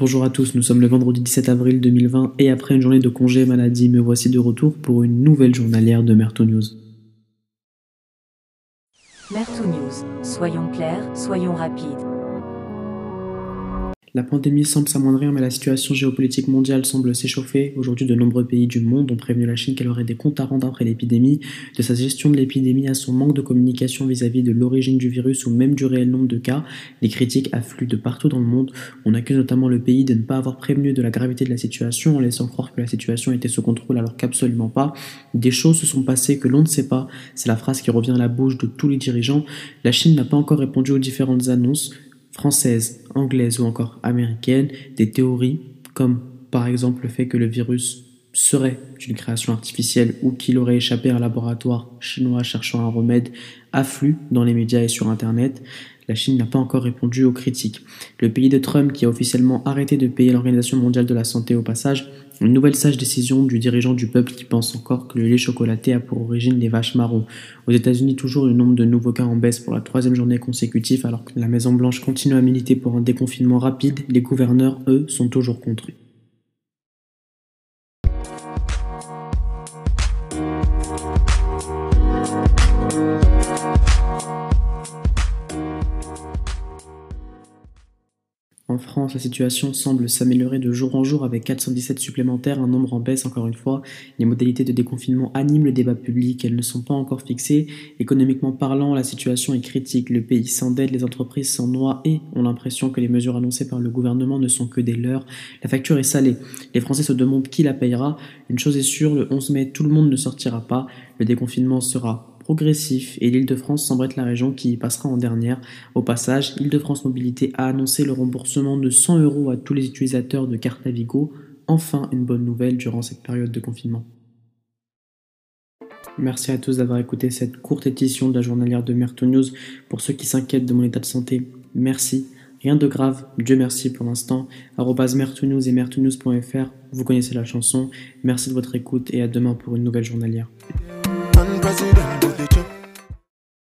Bonjour à tous, nous sommes le vendredi 17 avril 2020 et après une journée de congé maladie, me voici de retour pour une nouvelle journalière de Merto News. Merto News, soyons clairs, soyons rapides. La pandémie semble s'amoindrir, mais la situation géopolitique mondiale semble s'échauffer. Aujourd'hui, de nombreux pays du monde ont prévenu la Chine qu'elle aurait des comptes à rendre après l'épidémie, de sa gestion de l'épidémie à son manque de communication vis-à-vis de l'origine du virus ou même du réel nombre de cas. Les critiques affluent de partout dans le monde. On accuse notamment le pays de ne pas avoir prévenu de la gravité de la situation en laissant croire que la situation était sous contrôle alors qu'absolument pas. Des choses se sont passées que l'on ne sait pas. C'est la phrase qui revient à la bouche de tous les dirigeants. La Chine n'a pas encore répondu aux différentes annonces françaises, anglaises ou encore américaines, des théories comme par exemple le fait que le virus serait une création artificielle ou qu'il aurait échappé à un laboratoire chinois cherchant un remède affluent dans les médias et sur Internet. La Chine n'a pas encore répondu aux critiques. Le pays de Trump, qui a officiellement arrêté de payer l'Organisation mondiale de la santé au passage, une nouvelle sage décision du dirigeant du peuple qui pense encore que le lait chocolaté a pour origine les vaches marrons. Aux États-Unis, toujours le nombre de nouveaux cas en baisse pour la troisième journée consécutive, alors que la Maison-Blanche continue à militer pour un déconfinement rapide, les gouverneurs, eux, sont toujours contre. En France, la situation semble s'améliorer de jour en jour avec 417 supplémentaires, un nombre en baisse encore une fois. Les modalités de déconfinement animent le débat public, elles ne sont pas encore fixées. Économiquement parlant, la situation est critique. Le pays s'endette, les entreprises s'en noient et ont l'impression que les mesures annoncées par le gouvernement ne sont que des leurs. La facture est salée. Les Français se demandent qui la payera. Une chose est sûre, le 11 mai, tout le monde ne sortira pas. Le déconfinement sera progressif et l'Île-de-France semble être la région qui y passera en dernière. Au passage, Île-de-France Mobilité a annoncé le remboursement de 100 euros à tous les utilisateurs de carte Navigo. Enfin, une bonne nouvelle durant cette période de confinement. Merci à tous d'avoir écouté cette courte édition de la journalière de Merto News. Pour ceux qui s'inquiètent de mon état de santé, merci. Rien de grave, Dieu merci pour l'instant. News et mertonews.fr, vous connaissez la chanson. Merci de votre écoute et à demain pour une nouvelle journalière. African president of the church.